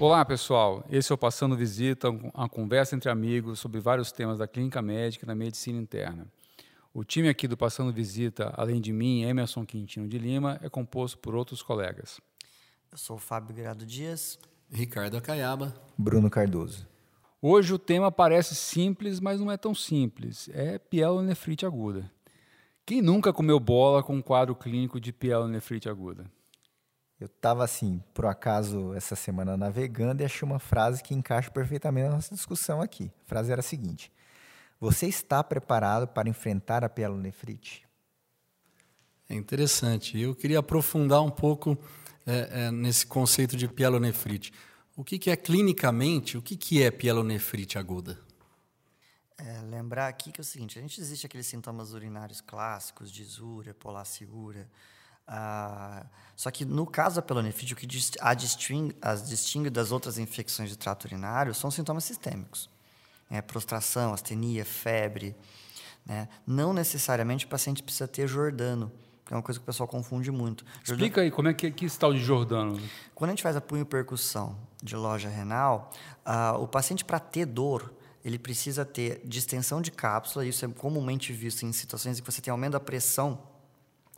Olá, pessoal. Esse é o Passando Visita, uma conversa entre amigos sobre vários temas da clínica médica e da medicina interna. O time aqui do Passando Visita, além de mim, Emerson Quintino de Lima, é composto por outros colegas. Eu sou o Fábio Grado Dias. Ricardo Acaiaba. Bruno Cardoso. Hoje o tema parece simples, mas não é tão simples. É pielonefrite aguda. Quem nunca comeu bola com um quadro clínico de pielonefrite aguda? Eu estava assim, por acaso, essa semana navegando e achei uma frase que encaixa perfeitamente na nossa discussão aqui. A frase era a seguinte: Você está preparado para enfrentar a pielonefrite? É interessante. Eu queria aprofundar um pouco é, é, nesse conceito de pielonefrite. O que, que é clinicamente, o que, que é pielonefrite aguda? É, lembrar aqui que é o seguinte, a gente existe aqueles sintomas urinários clássicos, disúria, polaciúria, ah, só que no caso da pelonefrite, o que a distingue, as distingue das outras infecções de trato urinário são sintomas sistêmicos. É, prostração, astenia, febre. Né? Não necessariamente o paciente precisa ter Jordano, que é uma coisa que o pessoal confunde muito. Explica aí, como é que, esse tal de Jordano? Quando a gente faz a punho percussão de loja renal, ah, o paciente, para ter dor, ele precisa ter distensão de cápsula, isso é comumente visto em situações em que você tem aumento da pressão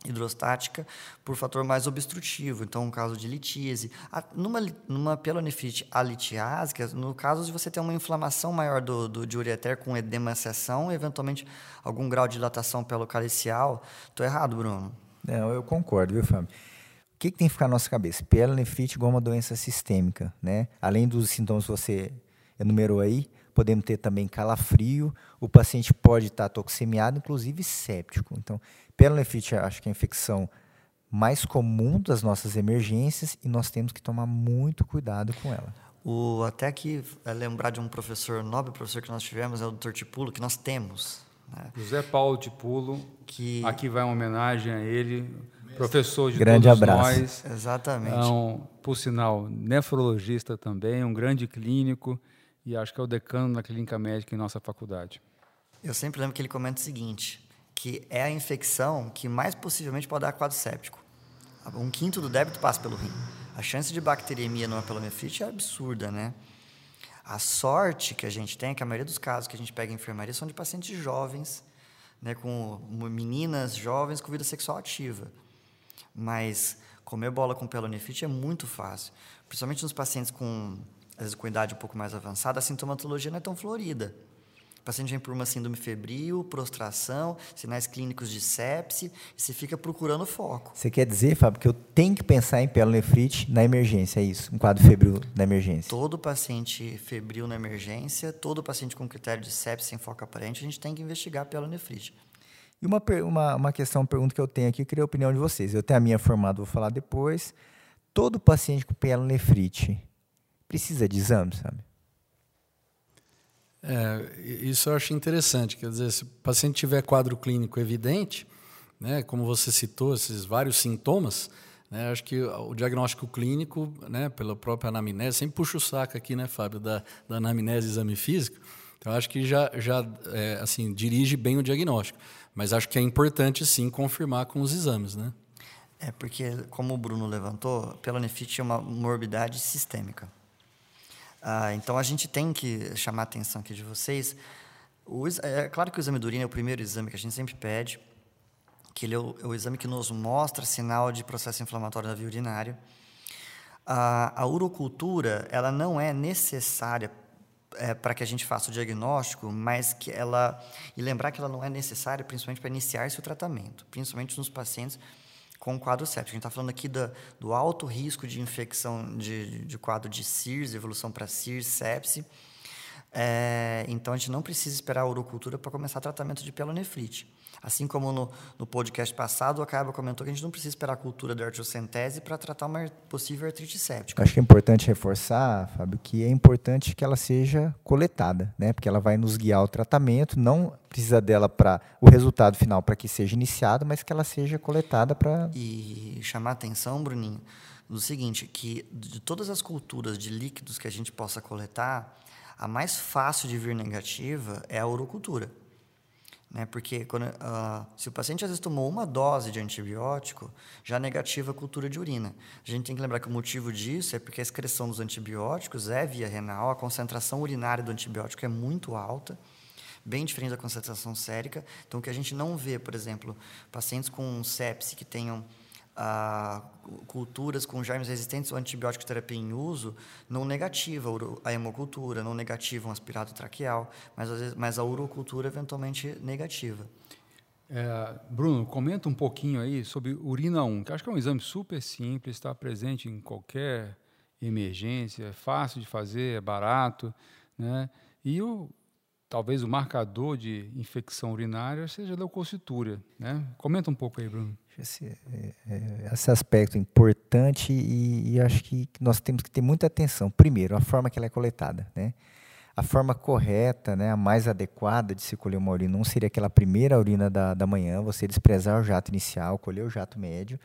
hidrostática por fator mais obstrutivo, então um caso de litíase. Numa, numa pielonefrite alitiásica, no caso de você ter uma inflamação maior do, do de ureter com edema seção, eventualmente algum grau de dilatação pelocalicial. Estou errado, Bruno? Não, eu concordo, viu, Fábio? O que, que tem que ficar na nossa cabeça? Pielonefrite igual uma doença sistêmica, né? Além dos sintomas que você enumerou aí, podemos ter também calafrio, o paciente pode estar toxemiado, inclusive séptico. Então, pielonefrite acho que é a infecção mais comum das nossas emergências e nós temos que tomar muito cuidado com ela. O, até aqui, é lembrar de um professor, nobre professor que nós tivemos, é o Dr. Tipulo, que nós temos. Né? José Paulo Tipulo, que aqui vai uma homenagem a ele, professor de grande todos abraço. nós. Exatamente. É um, por sinal, nefrologista também, um grande clínico e acho que é o decano da clínica médica em nossa faculdade. Eu sempre lembro que ele comenta o seguinte, que é a infecção que mais possivelmente pode dar quadro séptico. Um quinto do débito passa pelo rim. A chance de bacteriemia numa pelonefrite é absurda, né? A sorte que a gente tem é que a maioria dos casos que a gente pega em enfermaria são de pacientes jovens, né, com meninas jovens com vida sexual ativa. Mas comer bola com pelonefrite é muito fácil, principalmente nos pacientes com às vezes com idade um pouco mais avançada, a sintomatologia não é tão florida. O paciente vem por uma síndrome febril, prostração, sinais clínicos de sepse, e você fica procurando foco. Você quer dizer, Fábio, que eu tenho que pensar em pielonefrite na emergência, é isso? Um quadro febril na emergência? Todo paciente febril na emergência, todo paciente com critério de sepse sem foco aparente, a gente tem que investigar a pielonefrite. E uma, uma, uma questão, uma pergunta que eu tenho aqui, eu queria a opinião de vocês. Eu tenho a minha formada, vou falar depois. Todo paciente com pielonefrite, precisa de exame, sabe? É, isso eu acho interessante. Quer dizer, se o paciente tiver quadro clínico evidente, né, como você citou, esses vários sintomas, né, acho que o diagnóstico clínico, né, pela própria anamnese, sempre puxa o saco aqui, né, Fábio, da, da anamnese e exame físico. Então, acho que já, já é, assim, dirige bem o diagnóstico. Mas acho que é importante, sim, confirmar com os exames, né? É, porque, como o Bruno levantou, pelonefrite é uma morbidade sistêmica. Ah, então a gente tem que chamar a atenção aqui de vocês. O, é claro que o exame de urina é o primeiro exame que a gente sempre pede, que ele é o, é o exame que nos mostra sinal de processo inflamatório da via urinária. A, a urocultura ela não é necessária é, para que a gente faça o diagnóstico, mas que ela e lembrar que ela não é necessária principalmente para iniciar esse tratamento, principalmente nos pacientes com o quadro séptico. A gente está falando aqui do alto risco de infecção de, de quadro de CIRS, evolução para CIRS, sepse. É, então, a gente não precisa esperar a urocultura para começar tratamento de pielonefrite. Assim como no, no podcast passado, o Acaba comentou que a gente não precisa esperar a cultura da artiocentese para tratar uma possível artrite séptica. Acho que é importante reforçar, Fábio, que é importante que ela seja coletada, né? porque ela vai nos guiar o tratamento, não precisa dela para o resultado final para que seja iniciado, mas que ela seja coletada para... E chamar atenção, Bruninho, do seguinte, que de todas as culturas de líquidos que a gente possa coletar, a mais fácil de vir negativa é a urocultura. Né? Porque quando, uh, se o paciente às vezes tomou uma dose de antibiótico, já negativa a cultura de urina. A gente tem que lembrar que o motivo disso é porque a excreção dos antibióticos é via renal, a concentração urinária do antibiótico é muito alta, bem diferente da concentração sérica. Então, o que a gente não vê, por exemplo, pacientes com sepse que tenham a culturas com germes resistentes ou antibiótico terapia em uso não negativa a hemocultura, não negativa um aspirado traqueal, mas, vezes, mas a urocultura eventualmente negativa. É, Bruno, comenta um pouquinho aí sobre urina 1, que acho que é um exame super simples, está presente em qualquer emergência, é fácil de fazer, é barato, né? E o, talvez o marcador de infecção urinária seja a leucocitura, né? Comenta um pouco aí, Bruno. Esse, é, é, esse aspecto importante e, e, acho que nós temos que ter muita atenção. Primeiro, a forma que ela é coletada, né? A forma correta, né, a mais adequada de se colher uma urina não seria aquela primeira urina da, da manhã, você desprezar o jato inicial, colher o jato médio.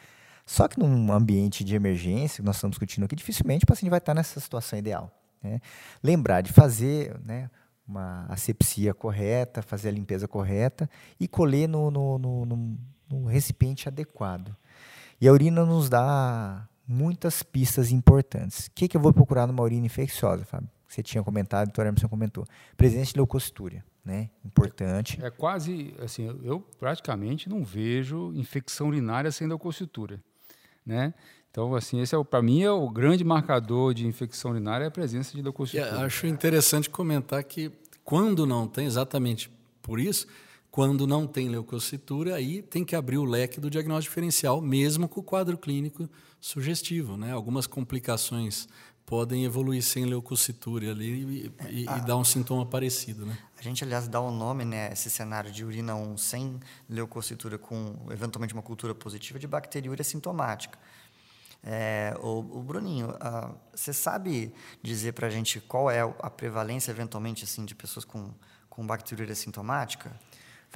Só que num ambiente de emergência, nós estamos discutindo aqui, dificilmente o paciente vai estar nessa situação ideal. Né? Lembrar de fazer né, uma asepsia correta, fazer a limpeza correta e colher no, no, no, no no recipiente adequado. E a urina nos dá muitas pistas importantes. O que, que eu vou procurar numa urina infecciosa, Fábio? Você tinha comentado, a doutora Emerson comentou. Presença de leucocitúria, né? Importante. É, é quase, assim, eu praticamente não vejo infecção urinária sem leucocitura, né? Então, assim, esse é para mim é o grande marcador de infecção urinária é a presença de leucocitura. É, acho interessante comentar que quando não tem, exatamente por isso, quando não tem leucocitura, aí tem que abrir o leque do diagnóstico diferencial, mesmo com o quadro clínico sugestivo. Né? Algumas complicações podem evoluir sem leucocitura ali e, e, e, dar um sintoma parecido. Né? A gente, aliás, dá o um nome, né, esse cenário de urina 1 sem leucocitura, com eventualmente uma cultura positiva, de bacteriúria sintomática. É, o, o, Bruninho, uh, você sabe dizer para a gente qual é a prevalência, eventualmente, assim, de pessoas com, com bacteriúria sintomática?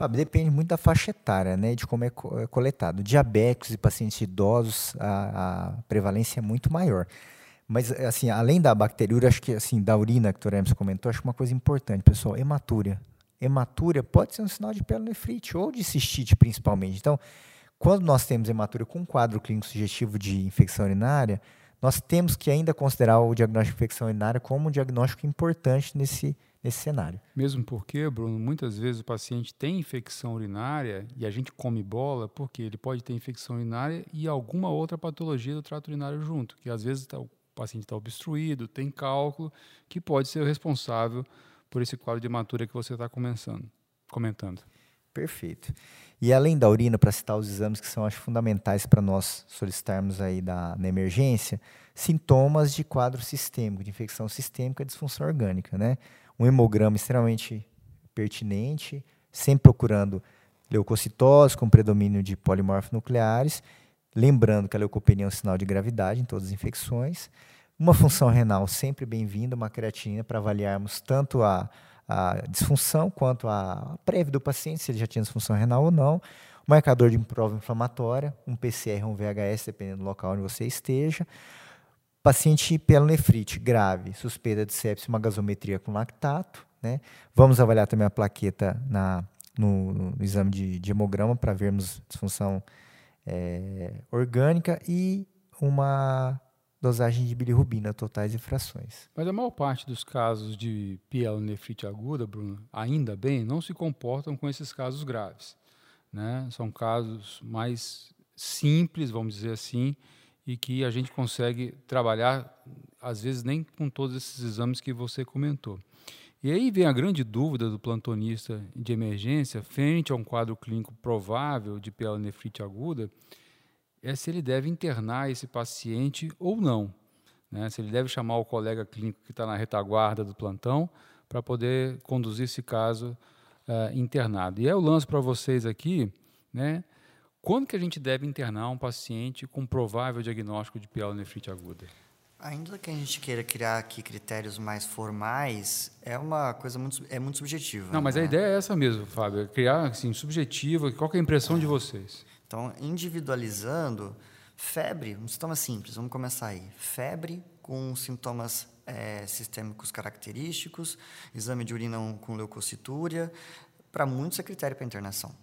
Fábio, depende muito da faixa etária, né, de como é, é coletado. Diabéticos e pacientes idosos, a, a, prevalência é muito maior. Mas, assim, além da bacteriúria, acho que, assim, da urina que o Dr. Comentou, acho que uma coisa importante, pessoal, hematúria. Hematúria pode ser um sinal de pielonefrite ou de cistite, principalmente. Então, quando nós temos hematúria com quadro clínico sugestivo de infecção urinária, nós temos que ainda considerar o diagnóstico de infecção urinária como um diagnóstico importante nesse nesse cenário. Mesmo porque, Bruno, muitas vezes o paciente tem infecção urinária e a gente come bola porque ele pode ter infecção urinária e alguma outra patologia do trato urinário junto, que às vezes tá, o paciente está obstruído, tem cálculo, que pode ser o responsável por esse quadro de hematura que você está comentando. Perfeito. E além da urina, para citar os exames que são acho, fundamentais para nós solicitarmos aí da, na emergência, sintomas de quadro sistêmico, de infecção sistêmica, disfunção orgânica, né? Um hemograma extremamente pertinente, sempre procurando leucocitose com predomínio de polimorfos nucleares, lembrando que a leucopenia é um sinal de gravidade em todas as infecções, uma função renal sempre bem-vinda, uma creatinina para avaliarmos tanto a, a disfunção quanto a prévia do paciente, se ele já tinha disfunção renal ou não, um marcador de prova inflamatória, um PCR ou um VHS, dependendo do local onde você esteja, Paciente pielonefrite grave, suspeita de sepsis, uma gasometria com lactato. Né? Vamos avaliar também a plaqueta na, no, no exame de, de hemograma para vermos disfunção é, orgânica e uma dosagem de bilirrubina, totais e frações. Mas a maior parte dos casos de pielonefrite aguda, Bruno, ainda bem, não se comportam com esses casos graves. Né? São casos mais simples, vamos dizer assim, e que a gente consegue trabalhar, às vezes, nem com todos esses exames que você comentou. E aí vem a grande dúvida do plantonista de emergência, frente a um quadro clínico provável de pielonefrite aguda, é se ele deve internar esse paciente ou não. Né? Se ele deve chamar o colega clínico que está na retaguarda do plantão para poder conduzir esse caso uh, internado. E eu lanço para vocês aqui né, quando que a gente deve internar um paciente com provável diagnóstico de pielonefrite aguda? Ainda que a gente queira criar aqui critérios mais formais, é uma coisa muito, é muito subjetiva. Não, mas né? a ideia é essa mesmo, Fábio, é criar assim, subjetiva, qual é a impressão é. de vocês? Então, individualizando, febre, um sintoma simples, vamos começar aí. Febre com sintomas é, sistêmicos característicos, exame de urina com leucocitúria, para muitos é critério para internação.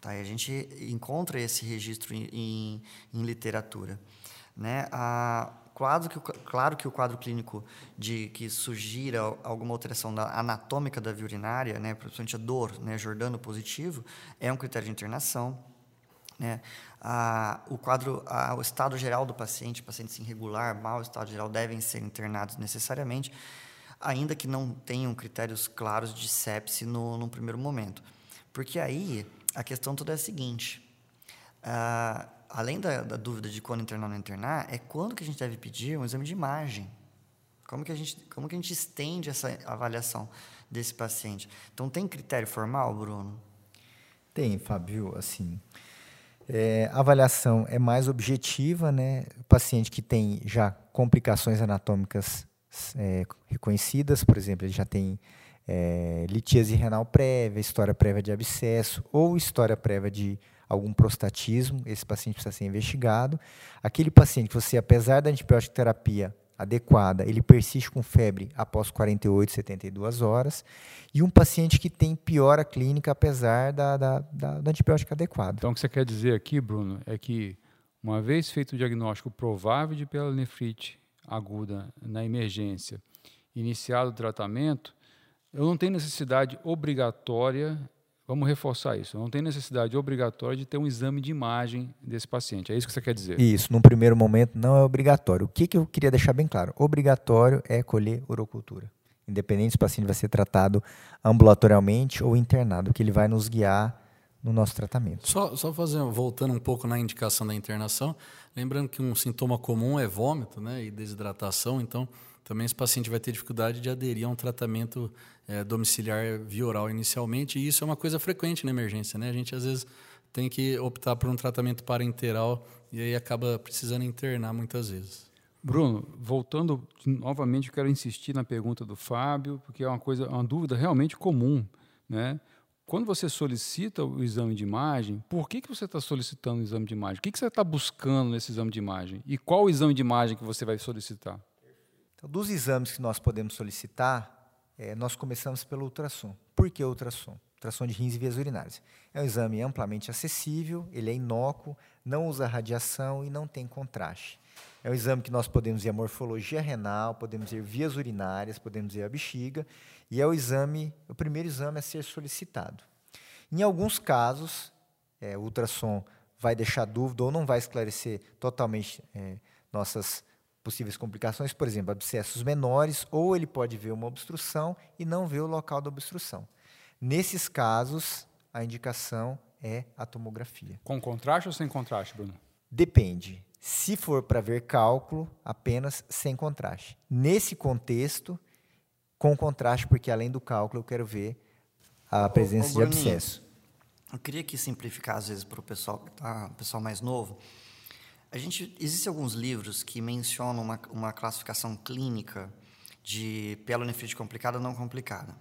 Tá? E a gente encontra esse registro em, em, em literatura. Né? A, quadro que, claro que o quadro clínico de que sugira alguma alteração da, anatômica da via urinária, né, principalmente a dor, né, Jordano positivo, é um critério de internação. Né? Ah, o quadro, o estado geral do paciente, paciente irregular, mau estado geral, devem ser internados necessariamente, ainda que não tenham critérios claros de sepse no, no primeiro momento. Porque aí a questão toda é a seguinte: ah, além da, da, dúvida de quando internar ou não internar, é quando que a gente deve pedir um exame de imagem. Como que a gente, como que a gente estende essa avaliação desse paciente? Então, tem critério formal, Bruno? Tem, Fábio. Assim, é, a avaliação é mais objetiva, né? O paciente que tem já complicações anatômicas é, reconhecidas, por exemplo, ele já tem é, litíase renal prévia, história prévia de abscesso ou história prévia de algum prostatismo, esse paciente precisa ser investigado. Aquele paciente que você, apesar da antibiótica terapia adequada, ele persiste com febre após 48, 72 horas, e um paciente que tem piora clínica apesar da, da, da, da antibiótica adequada. Então, o que você quer dizer aqui, Bruno, é que uma vez feito o diagnóstico provável de pielonefrite aguda na emergência, iniciado o tratamento, eu não tenho necessidade obrigatória Vamos reforçar isso. Não tem necessidade obrigatória de ter um exame de imagem desse paciente. É isso que você quer dizer? Isso, num primeiro momento não é obrigatório. O que, que eu queria deixar bem claro? Obrigatório é colher urocultura. Independente se o paciente vai ser tratado ambulatorialmente ou internado, que ele vai nos guiar no nosso tratamento. Só, só fazendo, voltando um pouco na indicação da internação, lembrando que um sintoma comum é vômito né, e desidratação, então também esse paciente vai ter dificuldade de aderir a um tratamento é, domiciliar via oral inicialmente, e isso é uma coisa frequente na emergência. Né? A gente, às vezes, tem que optar por um tratamento parenteral e aí acaba precisando internar muitas vezes. Bruno, voltando novamente, eu quero insistir na pergunta do Fábio, porque é uma coisa, uma dúvida realmente comum, né? Quando você solicita o exame de imagem, por que, que você está solicitando o exame de imagem? O que, que você está buscando nesse exame de imagem? E qual o exame de imagem que você vai solicitar? Então, dos exames que nós podemos solicitar, é, nós começamos pelo ultrassom. Por que ultrassom? Ultrassom de rins e vias urinárias. É um exame amplamente acessível, ele é inócuo, não usa radiação e não tem contraste. É um exame que nós podemos ver a morfologia renal, podemos ver vias urinárias, podemos ver a bexiga, e é o exame, o primeiro exame a ser solicitado. Em alguns casos, é, o ultrassom vai deixar dúvida ou não vai esclarecer totalmente é, nossas possíveis complicações, por exemplo, abscessos menores, ou ele pode ver uma obstrução e não ver o local da obstrução. Nesses casos, a indicação é a tomografia. Com contraste ou sem contraste, Bruno? Depende. Se for para ver cálculo, apenas sem contraste. Nesse contexto, com contraste, porque além do cálculo eu quero ver a presença ô, ô, de abscesso. Eu queria que simplificar às vezes para o pessoal, tá, pessoal mais novo. A gente existem alguns livros que mencionam uma, uma classificação clínica de pielonefrite complicada ou não complicada,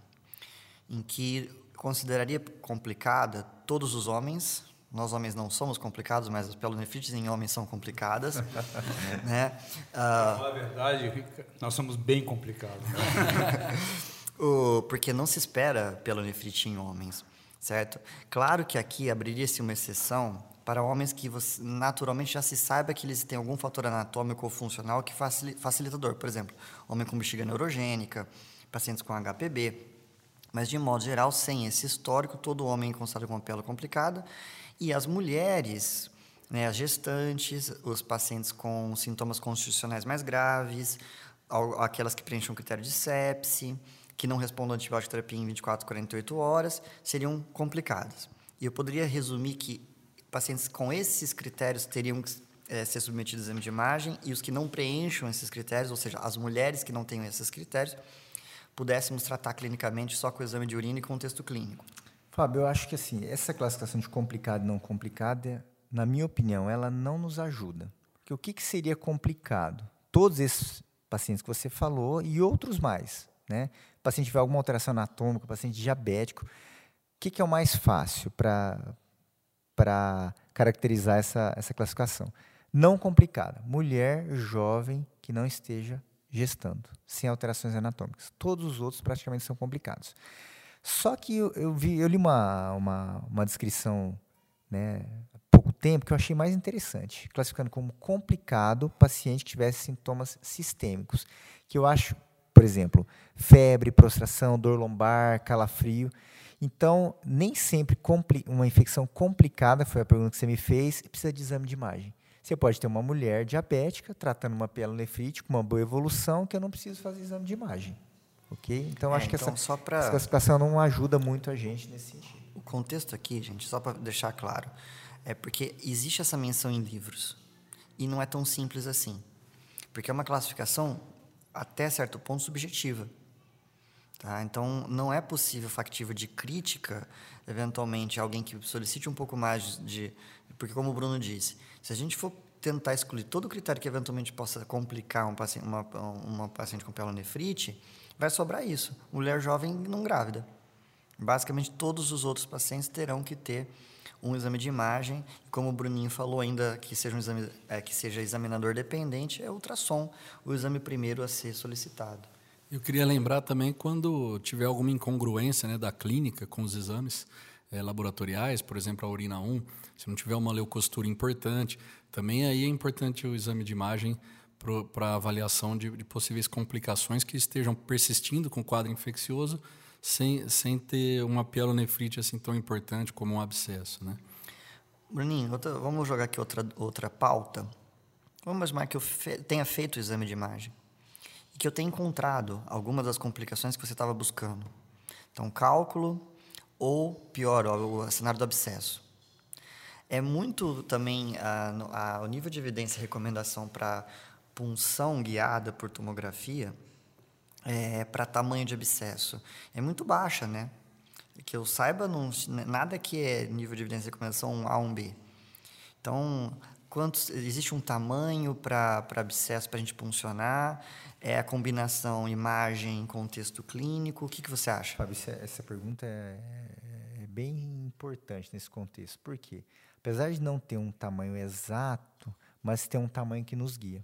em que consideraria complicada todos os homens. Nós homens não somos complicados, mas as pielonefrites em homens são complicadas, né? Uh, Na verdade, nós somos bem complicados. o, porque não se espera pielonefrite em homens, certo? Claro que aqui abriria-se uma exceção para homens que você, naturalmente já se saiba que eles têm algum fator anatômico ou funcional que facilita dor. Por exemplo, homem com bexiga neurogênica, pacientes com HPB. Mas, de modo geral, sem esse histórico, todo homem considerado com pele complicada. E as mulheres, né, as gestantes, os pacientes com sintomas constitucionais mais graves, aquelas que preenchem o critério de sepse, que não respondam à antibiótico terapia em 24, 48 horas, seriam complicadas. E eu poderia resumir que pacientes com esses critérios teriam que é, ser submetidos a exame de imagem e os que não preencham esses critérios, ou seja, as mulheres que não tenham esses critérios, pudéssemos tratar clinicamente só com o exame de urina e com o texto clínico. Fábio, eu acho que assim, essa classificação de complicado e não complicado, na minha opinião, ela não nos ajuda. Porque o que, que seria complicado? Todos esses pacientes que você falou e outros mais. Né? O paciente tiver alguma alteração anatômica, paciente diabético. O que, que é o mais fácil para para caracterizar essa, essa classificação. Não complicada. Mulher jovem que não esteja gestando, sem alterações anatômicas. Todos os outros praticamente são complicados. Só que eu, eu vi, eu li uma, uma, uma descrição, né, há pouco tempo que eu achei mais interessante, classificando como complicado paciente que tivesse sintomas sistêmicos, que eu acho, por exemplo, febre, prostração, dor lombar, calafrio. Então, nem sempre uma infecção complicada, foi a pergunta que você me fez, precisa de exame de imagem. Você pode ter uma mulher diabética tratando uma pielonefrite com uma boa evolução que eu não preciso fazer exame de imagem. Ok? Então, é, acho então, que essa, pra... essa classificação não ajuda muito a gente nesse sentido. O contexto aqui, gente, só para deixar claro, é porque existe essa menção em livros e não é tão simples assim. Porque é uma classificação, até certo ponto, subjetiva. Tá? Então, não é possível factível de crítica, eventualmente, alguém que solicite um pouco mais de. Porque, como o Bruno disse, se a gente for tentar excluir todo o critério que eventualmente possa complicar um paciente, uma, uma paciente com pielonefrite, vai sobrar isso. Mulher jovem não grávida. Basicamente, todos os outros pacientes terão que ter um exame de imagem. Como o Bruninho falou, ainda que seja, um exame, é, que seja examinador dependente, é ultrassom, o exame primeiro a ser solicitado. Eu queria lembrar também quando tiver alguma incongruência né, da clínica com os exames é, laboratoriais, por exemplo, a urina 1, se não tiver uma leucostura importante, também aí é importante o exame de imagem para avaliação de, de, possíveis complicações que estejam persistindo com o quadro infeccioso sem, sem ter uma pielonefrite assim tão importante como um abscesso, né? Bruninho, outra, vamos jogar aqui outra, outra pauta. Vamos imaginar que eu fe, tenha feito o exame de imagem e que eu tenha encontrado algumas das complicações que você estava buscando. Então, cálculo ou, pior, o cenário do abscesso. É muito também a, a, o nível de evidência e recomendação para punção guiada por tomografia é, para tamanho de abscesso é muito baixa, né? Que eu saiba, não, nada que é nível de evidência e recomendação um A, um B. Então, quantos, existe um tamanho para abscesso para a gente puncionar? É a combinação imagem contexto clínico? O que, que você acha? Fábio, essa pergunta é, é, é bem importante nesse contexto. Por quê? Apesar de não ter um tamanho exato, mas tem um tamanho que nos guia.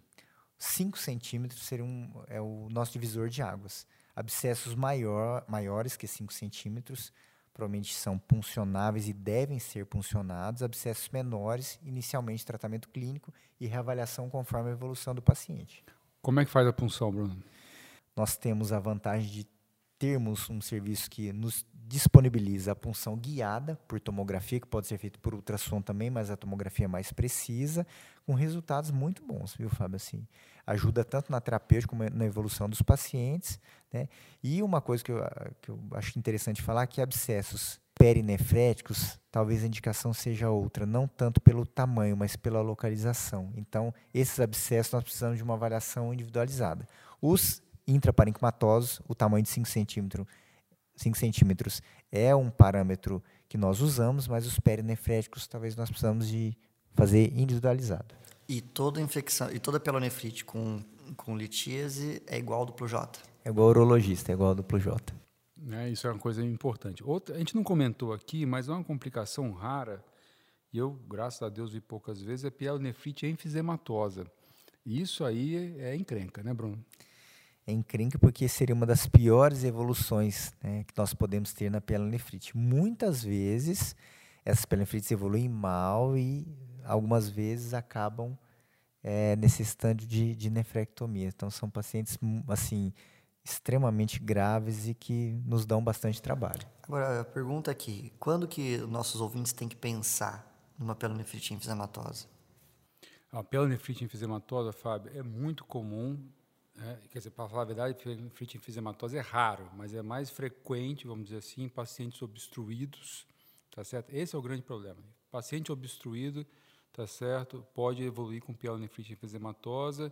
5 centímetros seria um, é o nosso divisor de águas. Abscessos maior, maiores que 5 centímetros provavelmente são puncionáveis e devem ser puncionados. Abscessos menores, inicialmente tratamento clínico e reavaliação conforme a evolução do paciente. Como é que faz a punção, Bruno? Nós temos a vantagem de termos um serviço que nos disponibiliza a punção guiada por tomografia, que pode ser feito por ultrassom também, mas a tomografia é mais precisa, com resultados muito bons, viu, Fábio? Assim, ajuda tanto na terapêutica como na evolução dos pacientes. Né? E uma coisa que eu, que eu acho interessante falar é que abscessos perinefréticos, talvez a indicação seja outra, não tanto pelo tamanho, mas pela localização. Então, esses abscessos nós precisamos de uma avaliação individualizada. Os intraparenquimatosos, o tamanho de 5 centímetros 5 centímetros é um parâmetro que nós usamos, mas os perinefréticos talvez nós precisamos de fazer individualizado. E toda infecção, e toda pielonefrite com, com litíase é igual ao duplo J? É igual ao urologista, é igual ao duplo J. É, isso é uma coisa importante. Outra, a gente não comentou aqui, mas é uma complicação rara, e eu, graças a Deus, vi poucas vezes, é pielonefrite enfisematosa. E isso aí é encrenca, né, Bruno? É encrenca porque seria uma das piores evoluções né, que nós podemos ter na pielonefrite. Muitas vezes, essas pielonefrites evoluem mal e algumas vezes acabam é, necessitando de, de nefrectomia. Então, são pacientes assim extremamente graves e que nos dão bastante trabalho. Agora, a pergunta aqui, quando que nossos ouvintes têm que pensar numa pielonefrite enfisematosa? A pielonefrite enfisematosa, Fábio, é muito comum é, quer dizer, para falar a verdade, fluite enfisematose é raro, mas é mais frequente, vamos dizer assim, em pacientes obstruídos, tá certo? Esse é o grande problema. Paciente obstruído, tá certo, pode evoluir com pielonefrite enfisematosa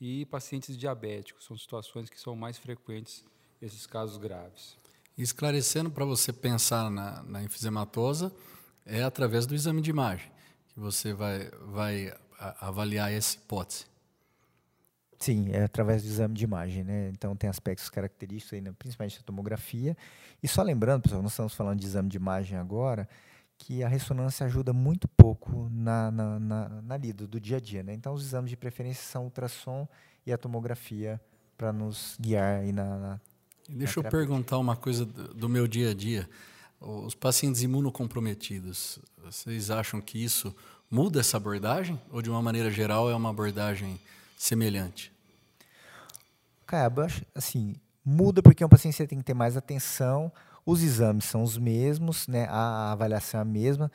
e pacientes diabéticos, são situações que são mais frequentes esses casos graves. Esclarecendo para você pensar na, na enfisematosa, é através do exame de imagem que você vai, vai avaliar essa hipótese. Sim, é através do exame de imagem, né? Então tem aspectos característicos aí, né? principalmente a tomografia. E só lembrando, pessoal, nós estamos falando de exame de imagem agora, que a ressonância ajuda muito pouco na, na, na, na lida do dia a dia, né? Então os exames de preferência são ultrassom e a tomografia para nos guiar aí na, na Deixa eu perguntar uma coisa do meu dia a dia. Os pacientes imunocomprometidos, vocês acham que isso muda essa abordagem? Ou, de uma maneira geral, é uma abordagem semelhante? Cara, assim, muda porque um paciente tem que ter mais atenção, os exames são os mesmos, né? a avaliação é a mesma.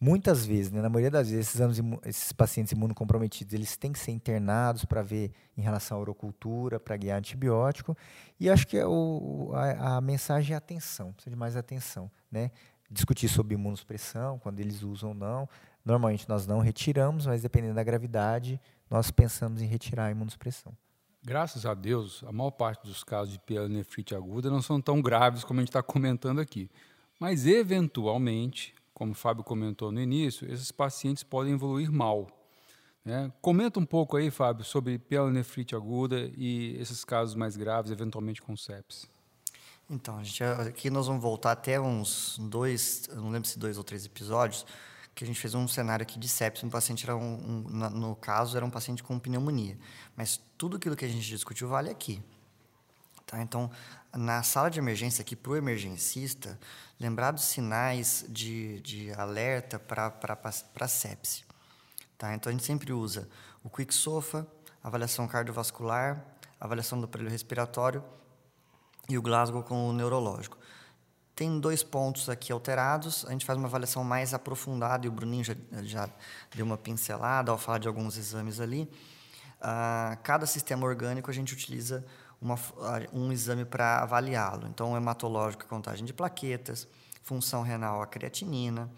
Muitas vezes, né, na maioria das vezes, esses, esses pacientes imunocomprometidos, eles têm que ser internados para ver em relação à urocultura, para guiar antibiótico. E acho que é o, a, a, mensagem é atenção, precisa de mais atenção. Né? Discutir sobre imunossupressão, quando eles usam ou não. Normalmente nós não retiramos, mas dependendo da gravidade, nós pensamos em retirar a imunossupressão. Graças a Deus, a maior parte dos casos de pielonefrite aguda não são tão graves como a gente está comentando aqui. Mas, eventualmente, como o Fábio comentou no início, esses pacientes podem evoluir mal. Né? Comenta um pouco aí, Fábio, sobre pielonefrite aguda e esses casos mais graves, eventualmente com sepsis. Então, gente, aqui nós vamos voltar até uns dois, não lembro se dois ou três episódios, que a gente fez um cenário aqui de sepsis. Um paciente era um, um, no caso era um paciente com pneumonia, mas tudo aquilo que a gente discutiu vale aqui. Tá? Então, na sala de emergência aqui para o emergencista, lembrar dos sinais de, de alerta para sepse. Tá? Então, a gente sempre usa o quick sofa, avaliação cardiovascular, avaliação do aparelho respiratório e o Glasgow com o neurológico. Tem dois pontos aqui alterados, a gente faz uma avaliação mais aprofundada, e o Bruninho já, já deu uma pincelada ao falar de alguns exames ali. Uh, cada sistema orgânico a gente utiliza uma, um exame para avaliá-lo. Então, o hematológico, contagem de plaquetas, função renal, a creatinina,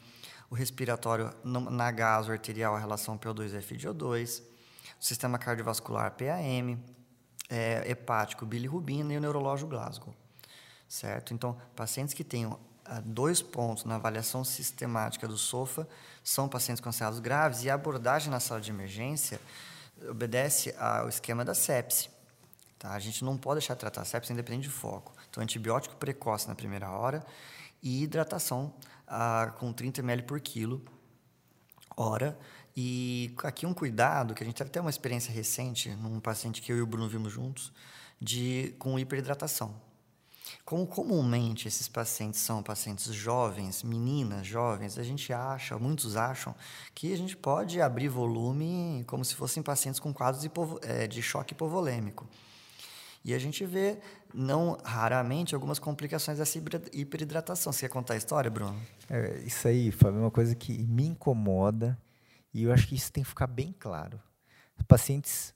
o respiratório na gaso arterial, a relação PO2-FiO2, o sistema cardiovascular, PAM, é, hepático, bilirrubina e o neurológico Glasgow certo? Então, pacientes que tenham ah, dois pontos na avaliação sistemática do SOFA são pacientes considerados graves e a abordagem na sala de emergência obedece ao esquema da sepse. Tá? A gente não pode deixar de tratar a sepse independente de foco. Então, antibiótico precoce na primeira hora e hidratação ah, com 30 ml por quilo hora. E aqui um cuidado, que a gente teve até uma experiência recente num paciente que eu e o Bruno vimos juntos, de, com hiperidratação. Como comumente esses pacientes são pacientes jovens, meninas jovens, a gente acha, muitos acham, que a gente pode abrir volume como se fossem pacientes com quadros de, de choque hipovolêmico. E a gente vê, não raramente, algumas complicações dessa hiperidratação. Você quer contar a história, Bruno? É, isso aí, Fábio, é uma coisa que me incomoda e eu acho que isso tem que ficar bem claro. Pacientes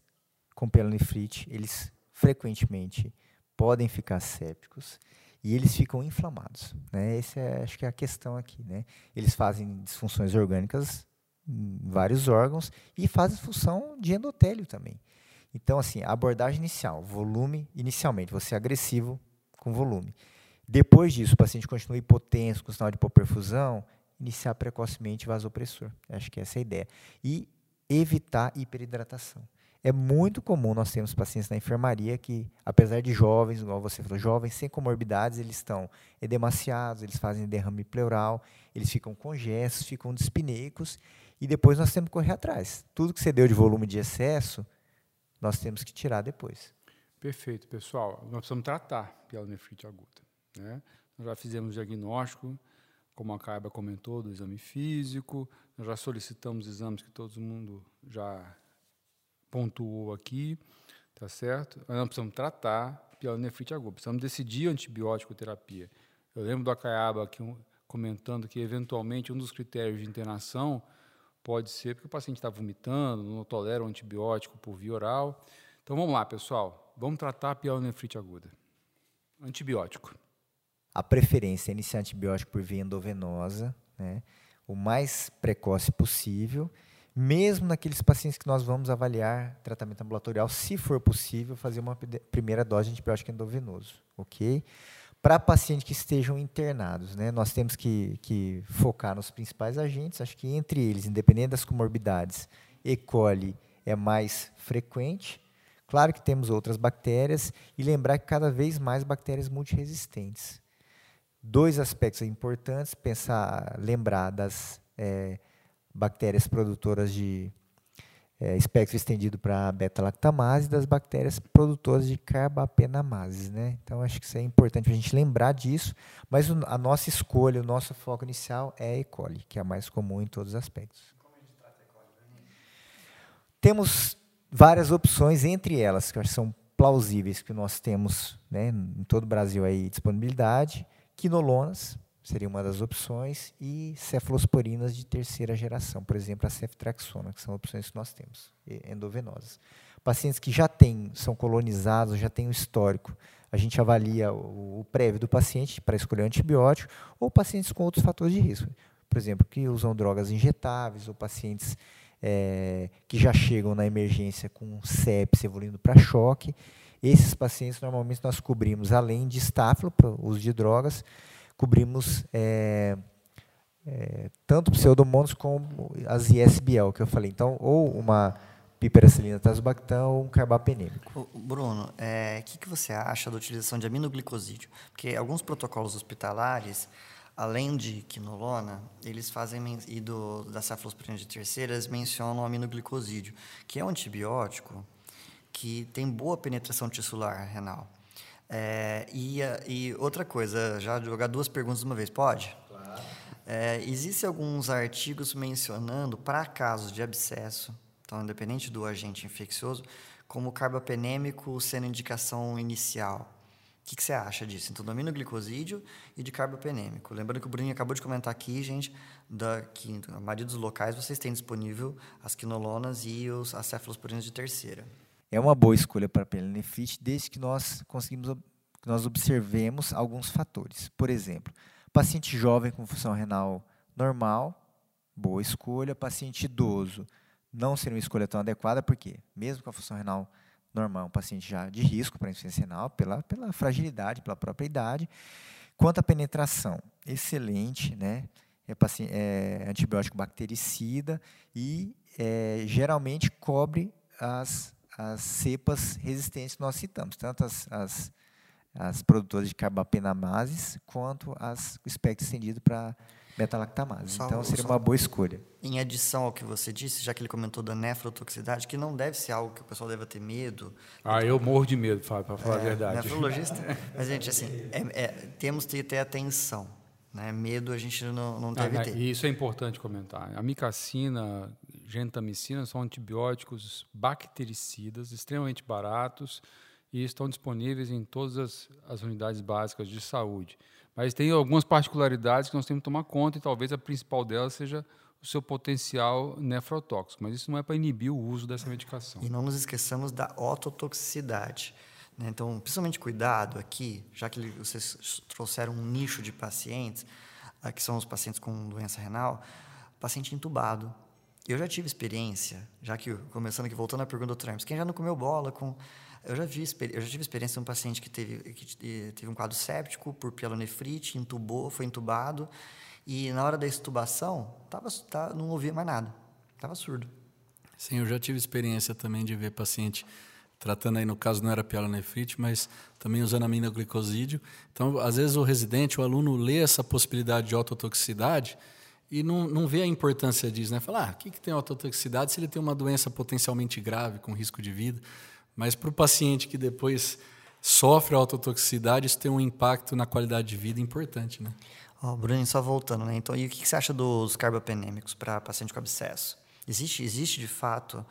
com pielonefrite, eles frequentemente podem ficar sépticos e eles ficam inflamados. Né? Essa é, acho que é a questão aqui. Né? Eles fazem disfunções orgânicas em vários órgãos e fazem função de endotélio também. Então, assim, a abordagem inicial, volume, inicialmente, você é agressivo com volume. Depois disso, o paciente continua hipotenso, com sinal de hipoperfusão, iniciar precocemente vasopressor. Acho que essa é a ideia. E evitar hiperidratação. É muito comum nós termos pacientes na enfermaria que, apesar de jovens, igual você falou, jovens sem comorbidades, eles estão edemaciados, eles fazem derrame pleural, eles ficam congestos, ficam dispneicos, e depois nós temos que correr atrás. Tudo que você deu de volume de excesso, nós temos que tirar depois. Perfeito, pessoal. Nós precisamos tratar pielonefrite aguda. Né? Nós já fizemos diagnóstico, como a Caiba comentou, do exame físico, nós já solicitamos exames que todo mundo já pontuou aqui, tá certo? Nós precisamos tratar pielonefrite aguda, precisamos decidir antibiótico terapia. Eu lembro do Acaiaba aqui comentando que, eventualmente, um dos critérios de internação pode ser porque o paciente está vomitando, não tolera o antibiótico por via oral. Então, vamos lá, pessoal. Vamos tratar a pielonefrite aguda. Antibiótico. A preferência é iniciar antibiótico por via endovenosa, né? o mais precoce possível mesmo naqueles pacientes que nós vamos avaliar tratamento ambulatorial, se for possível, fazer uma primeira dose de antibiótico endovenoso, ok? Para pacientes que estejam internados, né, nós temos que, que focar nos principais agentes, acho que entre eles, independente das comorbidades, E. coli é mais frequente, Claro que temos outras bactérias e lembrar que cada vez mais bactérias multiresistentes. Dois aspectos importantes, pensar, lembrar das é, bactérias produtoras de é, espectro estendido para beta-lactamase das bactérias produtoras de carbapenamases. Né? Então, acho que isso é importante a gente lembrar disso, mas o, a nossa escolha, o nosso foco inicial é a E. coli, que é a mais comum em todos os aspectos. Temos várias opções, entre elas, que são plausíveis, que nós temos né, em todo o Brasil aí disponibilidade, quinolonas, seria uma das opções, e cefalosporinas de terceira geração, por exemplo, a ceftraxona, que são opções que nós temos, endovenosas. Pacientes que já têm, são colonizados, já têm o histórico, a gente avalia o, o prévio do paciente para escolher antibiótico, ou pacientes com outros fatores de risco, por exemplo, que usam drogas injetáveis, ou pacientes é, que já chegam na emergência com sepsis evoluindo para choque. Esses pacientes, normalmente, nós cobrimos, além de estáfilo, para uso de drogas, cobrimos é, é, tanto pseudomonas como as ISBL, que eu falei. Então, ou uma piperacilina tazobactam ou um carbapenêmico. Bruno, o é, que, que você acha da utilização de aminoglicosídeo? Porque alguns protocolos hospitalares, além de quinolona, eles fazem, e do, da cefalosporina de terceira, eles mencionam aminoglicosídeo, que é um antibiótico que tem boa penetração tissular renal. É, e, e, outra coisa, já jogar duas perguntas de uma vez, pode? Claro. É, Existem alguns artigos mencionando, para casos de abscesso, então, independente do agente infeccioso, como carbapenêmico sendo indicação inicial. O que, que você acha disso? Então, domínio glicosídeo e de carbapenêmico. Lembrando que o Bruninho acabou de comentar aqui, gente, da, que na maioria dos locais vocês têm disponível as quinolonas e os, as cefalosporinas de terceira é uma boa escolha para Pelenefit, desde que nós conseguimos que nós observemos alguns fatores. Por exemplo, paciente jovem com função renal normal, boa escolha. Paciente idoso, não seria uma escolha tão adequada, porque mesmo com a função renal normal, um paciente já de risco para insuficiência renal, pela, pela fragilidade, pela própria idade. Quanto à penetração, excelente, né? É, é antibiótico bactericida e é, geralmente cobre as as cepas resistentes que nós citamos, tanto as, as, as produtoras de carbapenamases quanto as, o espectro estendido para beta-lactamases. Então, seria uma boa escolha. Em adição ao que você disse, já que ele comentou da nefrotoxicidade, que não deve ser algo que o pessoal deva ter medo. Ah, eu morro de medo, Fábio, para falar é, a verdade. Nefrologista. Mas, gente, assim, é, é, temos que ter atenção. Né? Medo a gente não, não deve ah, ter. E isso é importante comentar. A micacina, gentamicina são antibióticos bactericidas extremamente baratos e estão disponíveis em todas as, as, unidades básicas de saúde. Mas tem algumas particularidades que nós temos que tomar conta e talvez a principal delas seja o seu potencial nefrotóxico. Mas isso não é para inibir o uso dessa medicação. E não nos esqueçamos da ototoxicidade. Né? Então, principalmente cuidado aqui, já que vocês trouxeram um nicho de pacientes, que são os pacientes com doença renal, paciente entubado. Eu já tive experiência, já que começando aqui voltando à pergunta do Trump, quem já não comeu bola com eu já vi eu já tive experiência de um paciente que teve que teve um quadro séptico por pielonefrite, entubou, foi entubado e na hora da extubação tava, tá, não ouvia mais nada, estava surdo. Sim, eu já tive experiência também de ver paciente tratando aí no caso não era pielonefrite, mas também usando aminoglicosídeo. Então, às vezes o residente, o aluno lê essa possibilidade de autotoxicidade e não, não vê a importância disso, né? Fala, ah, o que, que tem autotoxicidade se ele tem uma doença potencialmente grave, com risco de vida? Mas para o paciente que depois sofre autotoxicidade, isso tem um impacto na qualidade de vida importante, né? Oh, Bruno, só voltando, né? Então, e o que você acha dos carbapenêmicos para paciente com abscesso? Existe, existe de fato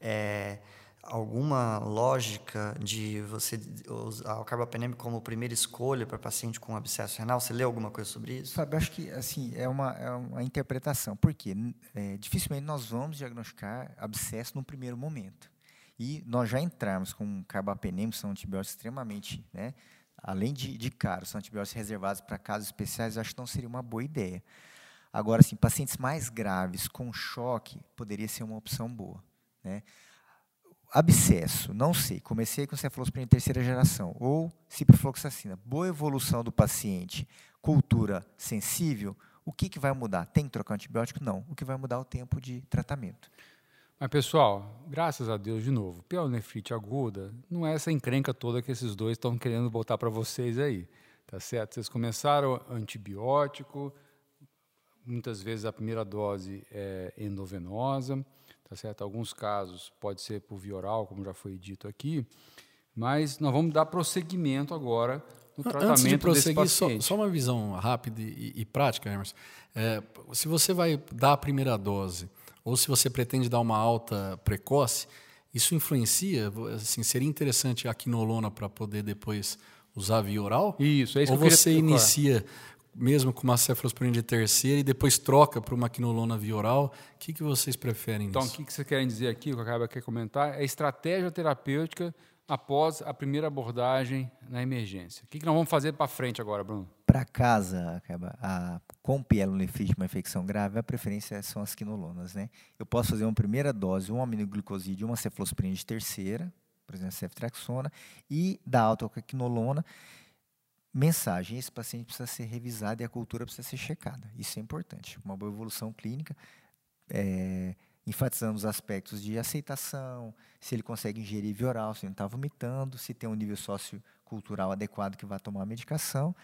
é, alguma lógica de você usar o carbapenêmico como primeira escolha para paciente com abscesso renal? Você leu alguma coisa sobre isso? Fábio, acho que assim é uma, é uma interpretação. Por quê? É, dificilmente nós vamos diagnosticar abscesso no primeiro momento. E nós já entrarmos com carbapenêmico, são antibióticos extremamente, né, além de, de caros, são antibióticos reservados para casos especiais, acho que não seria uma boa ideia. Agora, assim, pacientes mais graves com choque poderia ser uma opção boa, né? Abscesso, não sei, comecei com cefalosporina terceira geração, ou ciprofloxacina, boa evolução do paciente, cultura sensível, o que, que vai mudar? Tem que trocar antibiótico? Não. O que vai mudar é o tempo de tratamento. Mas, pessoal, graças a Deus, de novo, pielonefrite aguda não é essa encrenca toda que esses dois estão querendo botar para vocês aí, tá certo? Vocês começaram antibiótico, muitas vezes a primeira dose é endovenosa, tá certo? Alguns casos pode ser por via oral, como já foi dito aqui, mas nós vamos dar prosseguimento agora no tratamento Antes de prosseguir, desse paciente. Só, só uma visão rápida e, e prática, Emerson. É, se você vai dar a primeira dose ou se você pretende dar uma alta precoce, isso influencia? Assim, seria interessante a quinolona para poder depois usar via oral? Isso, é isso Ou que eu você inicia mesmo com uma cefalosporina de terceira e depois troca para uma quinolona via oral? O que, que vocês preferem Então, nisso? o que, que vocês querem dizer aqui, o que acaba quer comentar, é estratégia terapêutica após a primeira abordagem na emergência. O que, que nós vamos fazer para frente agora, Bruno? Para casa, acaba, a, com pielonefrite, uma infecção grave, a preferência são as quinolonas, né? Eu posso fazer uma primeira dose, um aminoglicoside, uma cefalosporina de terceira, por exemplo, ceftriaxona, e dar alta com a quinolona. Mensagem: esse paciente precisa ser revisado e a cultura precisa ser checada. Isso é importante. Uma boa evolução clínica, é, enfatizando os aspectos de aceitação, se ele consegue ingerir via oral, se ele não está vomitando, se tem um nível sociocultural adequado que vai tomar a medicação.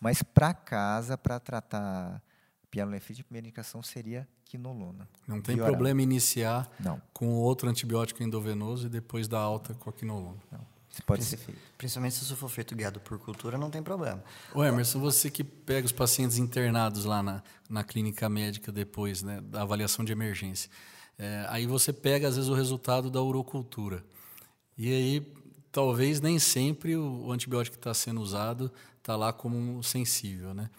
Mas para casa, para tratar pielonefrite, a primeira indicação seria quinolona. Não tem problema iniciar Não, com outro antibiótico endovenoso e depois dar alta com a quinolona. não. Isso pode ser feito. Principalmente se isso for feito guiado por cultura, não tem problema. Ô Emerson, você que pega os pacientes internados lá na, na clínica médica depois né, da avaliação de emergência, é, aí você pega às vezes o resultado da urocultura. E aí talvez nem sempre o, o antibiótico que está sendo usado está lá como um sensível, né?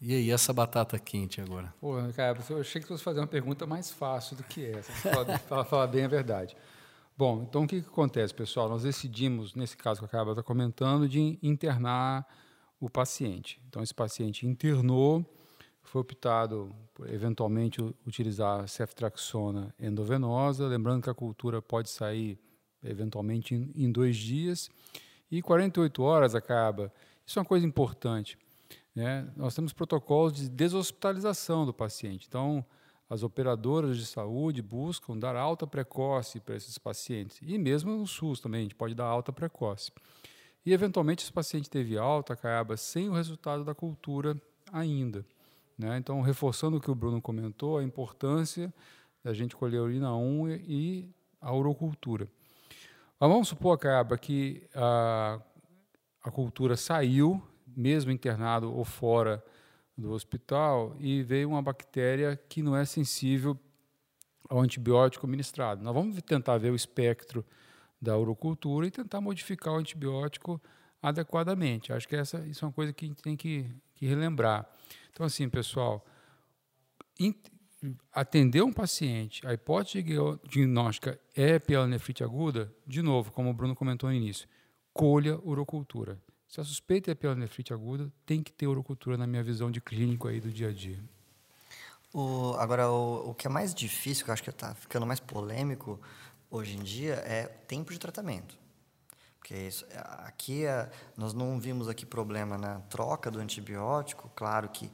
E aí, essa batata quente agora? Pô, cara, eu achei que você fosse fazer uma pergunta mais fácil do que essa, para falar bem a verdade. Bom, então o que, que acontece, pessoal? Nós decidimos, nesse caso que eu acabo de comentando, de internar o paciente. Então, esse paciente internou, foi optado por eventualmente utilizar ceftriaxona endovenosa, lembrando que a cultura pode sair eventualmente em, em dois dias, e 48 horas acaba. Isso é uma coisa importante. Né? Nós temos protocolos de deshospitalização do paciente. Então, as operadoras de saúde buscam dar alta precoce para esses pacientes. E mesmo no SUS também, a gente pode dar alta precoce. E, eventualmente, esse paciente teve alta, acaba sem o resultado da cultura ainda. Né? Então, reforçando o que o Bruno comentou, a importância da gente colher a urina 1 e a urocultura. Mas vamos supor, Caba, que a, a cultura saiu, mesmo internado ou fora do hospital, e veio uma bactéria que não é sensível ao antibiótico ministrado. Nós vamos tentar ver o espectro da urocultura e tentar modificar o antibiótico adequadamente. Acho que essa, isso é uma coisa que a gente tem que, que relembrar. Então, assim, pessoal, atender um paciente, a hipótese diagnóstica é pielonefrite aguda, de novo, como o Bruno comentou no início, colha urocultura. Se a suspeita é pielonefrite aguda, tem que ter urocultura na minha visão de clínico aí do dia a dia. O, agora, o, o que é mais difícil, que eu acho que está ficando mais polêmico hoje em dia, é tempo de tratamento. Porque isso, aqui, é- nós não vimos aqui problema na troca do antibiótico, claro que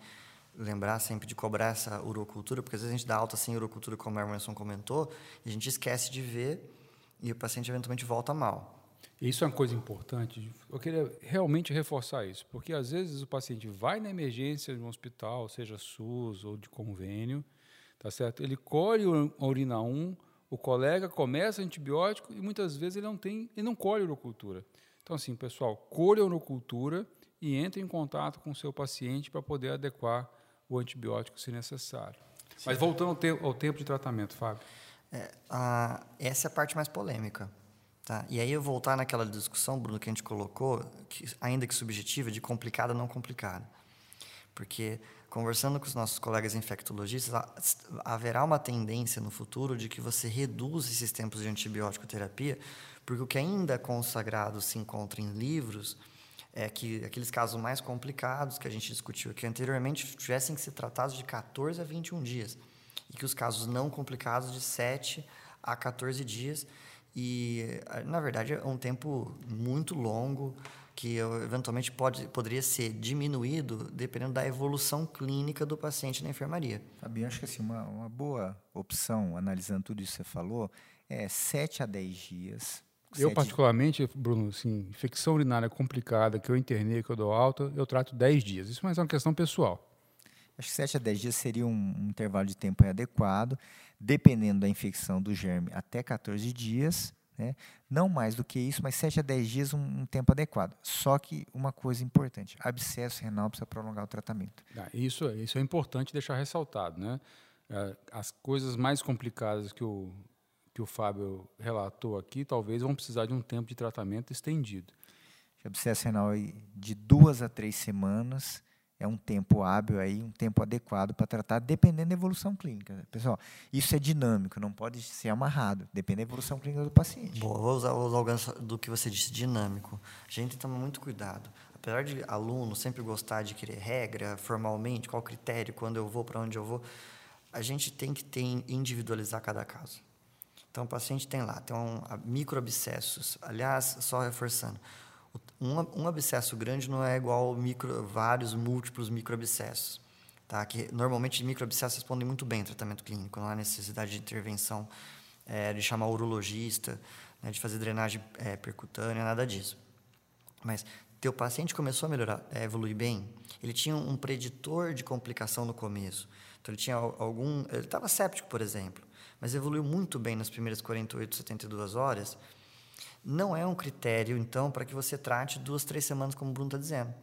lembrar sempre de cobrar essa urocultura, porque às vezes a gente dá alta sem urocultura, como a Emerson comentou, e a gente esquece de ver e o paciente eventualmente volta mal. Isso é uma coisa importante. Eu queria realmente reforçar isso, porque às vezes o paciente vai na emergência de um hospital, seja SUS ou de convênio, tá certo? Ele colhe a urina 1, o colega começa antibiótico e muitas vezes ele não tem, ele não colhe urocultura. Então assim, pessoal, colhe a urocultura e entre em contato com o seu paciente para poder adequar o antibiótico se necessário. Mas voltando ao, te ao tempo de tratamento, Fábio. É, a- essa é a parte mais polêmica. Tá? E aí eu voltar naquela discussão, Bruno, que a gente colocou, que, ainda que subjetiva, de complicada não complicada. Porque, conversando com os nossos colegas infectologistas, haverá uma tendência no futuro de que você reduza esses tempos de antibiótico terapia, porque o que ainda é consagrado se encontra em livros é que aqueles casos mais complicados que a gente discutiu aqui anteriormente tivessem que ser tratados de 14 a 21 dias e que os casos não complicados de 7 a 14 dias. E, eh, na verdade, é um tempo muito longo que eventualmente pode, poderia ser diminuído dependendo da evolução clínica do paciente na enfermaria. Fabinho, acho que assim, uma, uma boa opção, analisando tudo isso que você falou, é 7 a 10 dias. Eu, particularmente, Bruno, assim, infecção urinária complicada, que eu internei, que eu dou alta, eu trato 10 dias. Isso mais é uma questão pessoal. Acho que 7 a 10 dias seria um, um intervalo de tempo adequado, dependendo da infecção do germe, até 14 dias. Né? Não mais do que isso, mas 7 a 10 dias um, um, tempo adequado. Só que uma coisa importante: abscesso renal precisa prolongar o tratamento. Ah, isso, isso é importante deixar ressaltado. Né? É, as coisas mais complicadas que o, que o Fábio relatou aqui, talvez vão precisar de um tempo de tratamento estendido. Abscesso renal de duas a três semanas é um tempo hábil aí, um tempo adequado para tratar, dependendo da evolução clínica. Pessoal, isso é dinâmico, não pode ser amarrado, depende da evolução clínica do paciente. Boa, vou usar, o gancho do que você disse, dinâmico. A gente toma muito cuidado. Apesar de aluno sempre gostar de querer regra, formalmente, qual critério, quando eu vou, para onde eu vou, a gente tem que ter, individualizar cada caso. Então, o paciente tem lá, tem um, microabscessos. Aliás, só reforçando, um, um abscesso grande não é igual micro, vários múltiplos microabscessos. Tá? Que normalmente microabscessos respondem muito bem ao tratamento clínico, não há necessidade de intervenção, é, de chamar urologista, né, de fazer drenagem é, percutânea, nada disso. Mas teu paciente começou a melhorar, a evoluir bem, ele tinha um preditor de complicação no começo. Então ele tinha algum, ele estava séptico, por exemplo, mas evoluiu muito bem nas primeiras 48, 72 horas não é um critério, então, para que você trate duas, três semanas, como o Bruno está dizendo.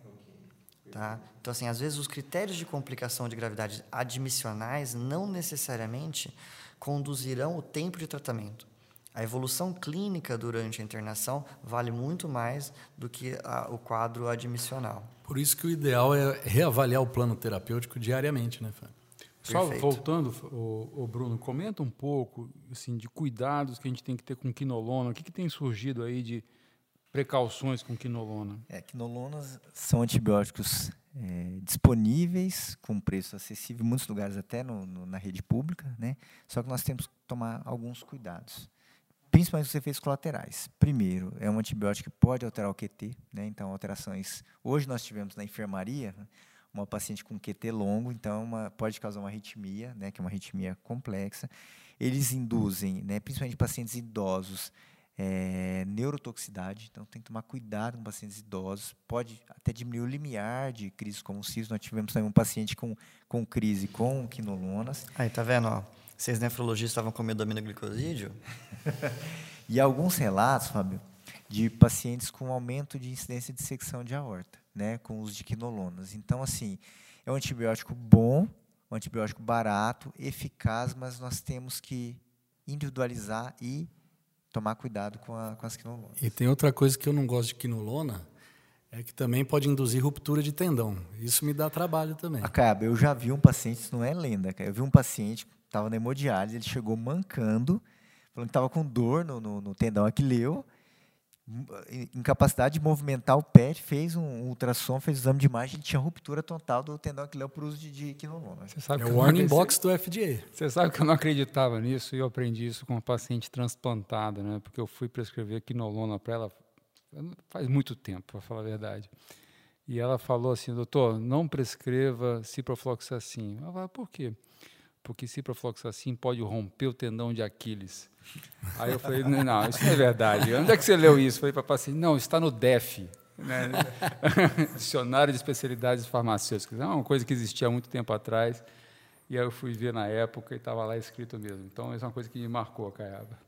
Tá? Então, assim, às vezes os critérios de complicação de gravidade admissionais não necessariamente conduzirão o tempo de tratamento. A evolução clínica durante a internação vale muito mais do que a, o quadro admissional. Por isso que o ideal é reavaliar o plano terapêutico diariamente, né, Fábio? Só voltando, o, o, Bruno, comenta um pouco assim, de cuidados que a gente tem que ter com quinolona. O que, que tem surgido aí de precauções com quinolona? É, quinolonas são antibióticos é, disponíveis, com preço acessível, em muitos lugares até no, no, na rede pública, né? só que nós temos que tomar alguns cuidados. Principalmente os efeitos colaterais. Primeiro, é um antibiótico que pode alterar o QT, né? então alterações. Hoje nós tivemos na enfermaria uma paciente com QT longo, então uma, pode causar uma arritmia, né, que é uma arritmia complexa. Eles induzem, né, principalmente pacientes idosos, é, neurotoxicidade, então tem que tomar cuidado com pacientes idosos. Pode até diminuir o limiar de crises convulsivas. Nós tivemos também um paciente com, com crise com quinolonas. Aí, tá vendo? Ó, vocês nefrologistas estavam com medo do aminoglicosídeo? e alguns relatos, Fábio, de pacientes com aumento de incidência de secção de aorta né, com os de quinolonas. Então, assim, é um antibiótico bom, um antibiótico barato, eficaz, mas nós temos que individualizar e tomar cuidado com, a, com as quinolonas. E tem outra coisa que eu não gosto de quinolona, é que também pode induzir ruptura de tendão. Isso me dá trabalho também. Acaba, eu já vi um paciente, isso não é lenda, cara. eu vi um paciente estava na hemodiálise, ele chegou mancando, falando que estava com dor no, no, no tendão aquileu, incapacidade de movimentar o pé, fez um ultrassom, fez um exame de imagem, tinha ruptura total do tendão aquileu por uso de, de quinolona. Você sabe é o warning box do FDA. Você sabe que eu não acreditava nisso e eu aprendi isso com uma paciente transplantada, né? Porque eu fui prescrever quinolona para ela faz muito tempo, para falar a verdade. E ela falou assim, doutor, não prescreva ciprofloxacin. Eu falei, por quê? Porque ciprofloxacin pode romper o tendão de Aquiles. Aí eu falei, não, isso não é verdade. Onde é que você leu isso? Eu falei para o paciente, não, está no DEF, né? Dicionário de Especialidades Farmacêuticas. É uma coisa que existia há muito tempo atrás, e aí eu fui ver na época e estava lá escrito mesmo. Então, isso é uma coisa que me marcou, Caiaba.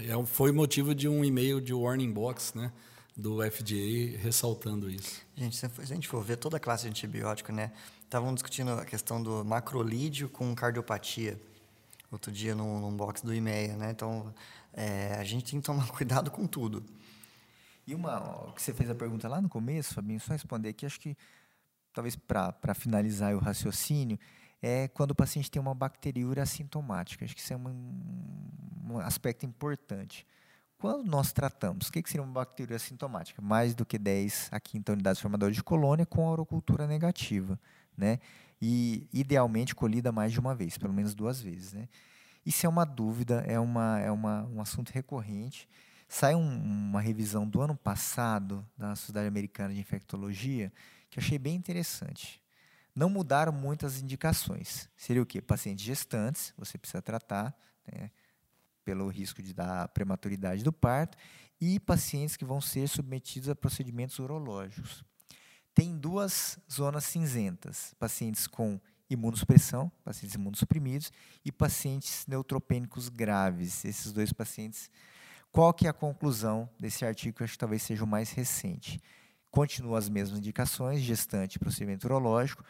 É, é foi motivo de um e-mail de warning box, né? Do FDA ressaltando isso. Gente, se a gente for ver toda a classe de antibiótico, né? Estavam discutindo a questão do macrolídeo com cardiopatia outro dia num, num box do IMEA, né? Então, é, a gente tem que tomar cuidado com tudo. E uma, que você fez a pergunta lá no começo, Fabinho, só responder aqui, acho que talvez para finalizar o raciocínio, é quando o paciente tem uma bacteriúria assintomática. Acho que isso é um, um aspecto importante. Quando nós tratamos, o que, que seria uma bacteriúria assintomática? Mais do que 10 a quinta unidades formadoras de colônia com a orocultura negativa. Né? e idealmente colhida mais de uma vez, pelo menos duas vezes. Né? Isso é uma dúvida, é, uma, é uma, um assunto recorrente. Sai um, uma revisão do ano passado da Sociedade Americana de Infectologia que eu achei bem interessante. Não mudaram muitas indicações. Seria o quê? Pacientes gestantes, você precisa tratar né, pelo risco de dar prematuridade do parto, e pacientes que vão ser submetidos a procedimentos urológicos tem duas zonas cinzentas: pacientes com imunossupressão, pacientes imunossuprimidos, e pacientes neutropênicos graves. Esses dois pacientes. Qual que é a conclusão desse artigo? Acho que talvez seja o mais recente. Continuam as mesmas indicações, gestante procedimento urológico,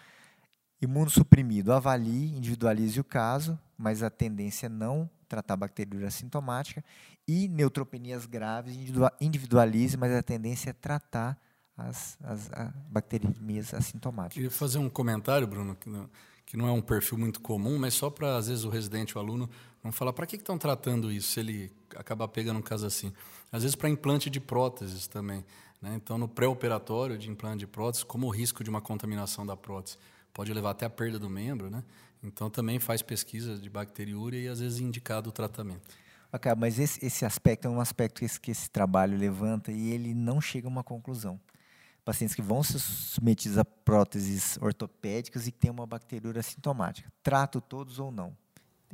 imunossuprimido, avalie, individualize o caso, mas a tendência é não tratar bacteriúria sintomática, e neutropenias graves, individualize, mas a tendência é tratar as, as bacteriemias assintomáticas. Queria fazer um comentário, Bruno, que não, que não é um perfil muito comum, mas só para, às vezes, o residente, o aluno, não falar para que estão tratando isso, se ele acabar pegando um caso assim. Às vezes, para implante de próteses também. Né? Então, no pré-operatório de implante de prótese, como o risco de uma contaminação da prótese pode levar até a perda do membro, né? Então também faz pesquisa de bacteriúria e, às vezes, indicado o tratamento. Okay, mas esse, esse aspecto é um aspecto que esse, que esse trabalho levanta e ele não chega a uma conclusão pacientes que vão ser submetidos a próteses ortopédicas e que têm uma bacteriúria sintomática. Trato todos ou não.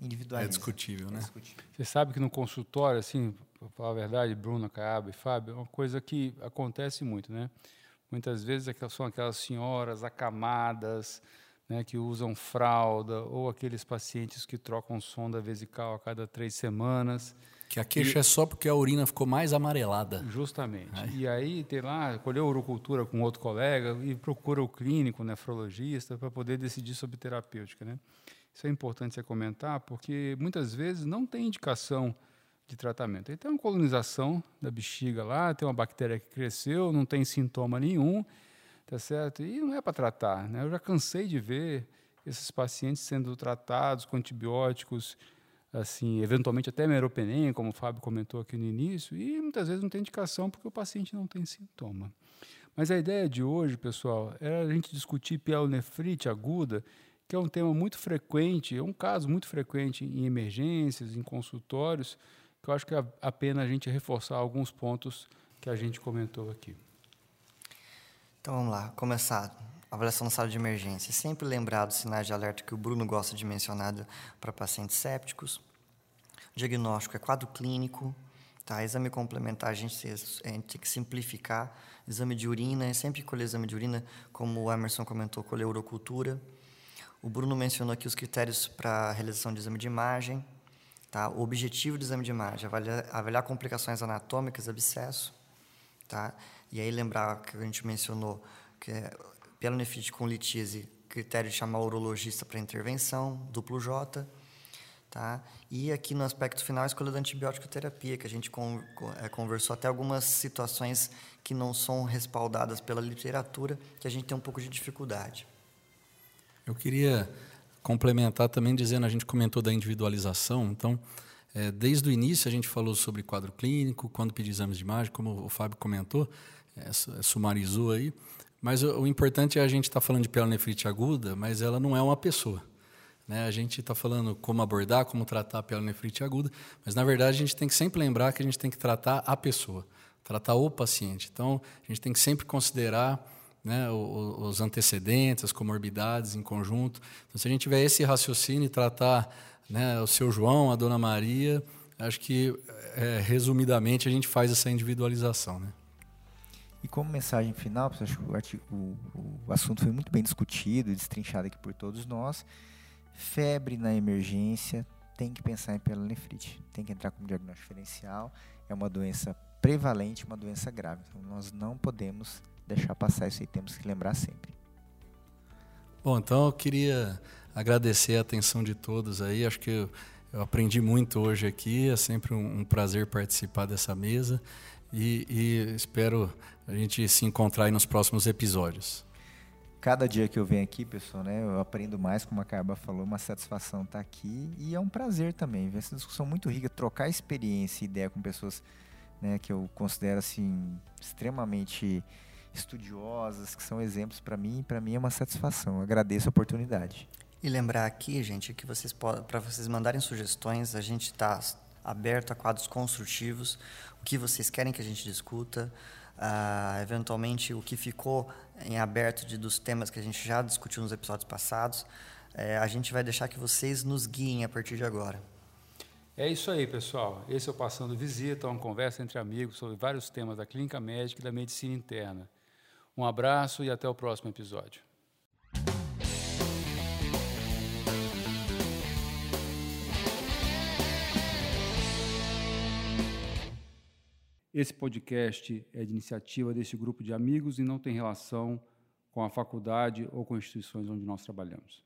Individualmente. É discutível, né? É discutível. Você sabe que no consultório, assim, para falar a verdade, Bruno, Caiaba e Fábio, é uma coisa que acontece muito, né? Muitas vezes são aquelas senhoras acamadas, né, que usam fralda, ou aqueles pacientes que trocam sonda vesical a cada três semanas. Que a queixa e, é só porque a urina ficou mais amarelada. Justamente. Ai. E aí tem lá, colheu urocultura com outro colega e procura o clínico, o nefrologista, para poder decidir sobre terapêutica. Né? Isso é importante você comentar, porque muitas vezes não tem indicação de tratamento. Aí tem uma colonização da bexiga lá, tem uma bactéria que cresceu, não tem sintoma nenhum, tá certo? E não é para tratar. Né? Eu já cansei de ver esses pacientes sendo tratados com antibióticos assim, eventualmente até meropenem, como o Fábio comentou aqui no início, e muitas vezes não tem indicação porque o paciente não tem sintoma. Mas a ideia de hoje, pessoal, era a gente discutir pielonefrite aguda, que é um tema muito frequente, é um caso muito frequente em emergências, em consultórios, que eu acho que é a pena a gente reforçar alguns pontos que a gente comentou aqui. Então vamos lá, começar avaliação na sala de emergência. Sempre lembrar dos sinais de alerta que o Bruno gosta de mencionar para pacientes sépticos. O diagnóstico é quadro clínico. Tá? Exame complementar, a gente, a gente tem que simplificar. Exame de urina, é sempre colher exame de urina, como o Emerson comentou, colher urocultura. O Bruno mencionou aqui os critérios para realização de exame de imagem. Tá? O objetivo do exame de imagem, avaliar, avaliar complicações anatômicas, abscesso. Tá? E aí lembrar que a gente mencionou que é pielonefrite com litíase, critério de chamar o urologista para intervenção, duplo J. Tá? E aqui no aspecto final, a escolha da antibiótico terapia, que a gente é, conversou até algumas situações que não são respaldadas pela literatura, que a gente tem um pouco de dificuldade. Eu queria complementar também dizendo, a gente comentou da individualização, então, é, desde o início a gente falou sobre quadro clínico, quando pedir exames de imagem, como o Fábio comentou, é, sumarizou aí, mas o, o importante é a gente estar tá falando de pielonefrite aguda, mas ela não é uma pessoa. Né? A gente está falando como abordar, como tratar a pielonefrite aguda, mas na verdade a gente tem que sempre lembrar que a gente tem que tratar a pessoa, tratar o paciente. Então a gente tem que sempre considerar né, os antecedentes, as comorbidades em conjunto. Então, se a gente tiver esse raciocínio e tratar né, o seu João, a dona Maria, acho que, é, resumidamente, a gente faz essa individualização. Né? E como mensagem final, acho que o, o, o assunto foi muito bem discutido e destrinchado aqui por todos nós. Febre na emergência, tem que pensar em pielonefrite, tem que entrar como diagnóstico diferencial. É uma doença prevalente, uma doença grave. Então nós não podemos deixar passar isso e temos que lembrar sempre. Bom, então eu queria agradecer a atenção de todos aí. Acho que eu, eu aprendi muito hoje aqui. É sempre um, um prazer participar dessa mesa e, e espero a gente se encontrar aí nos próximos episódios. Cada dia que eu venho aqui, pessoal, né, eu aprendo mais, como a Carba falou, uma satisfação estar aqui e é um prazer também ver essa discussão muito rica, trocar experiência e ideia com pessoas né, que eu considero assim extremamente estudiosas, que são exemplos para mim, e para mim é uma satisfação. Eu agradeço a oportunidade. E lembrar aqui, gente, que vocês para vocês mandarem sugestões, a gente está aberto a quadros construtivos, o que vocês querem que a gente discuta uh, eventualmente o que ficou em aberto de, dos temas que a gente já discutiu nos episódios passados, é, a gente vai deixar que vocês nos guiem a partir de agora. É isso aí, pessoal. Esse é o Passando Visita, uma conversa entre amigos sobre vários temas da clínica médica e da medicina interna. Um abraço e até o próximo episódio. Esse podcast é de iniciativa desse grupo de amigos e não tem relação com a faculdade ou com instituições onde nós trabalhamos.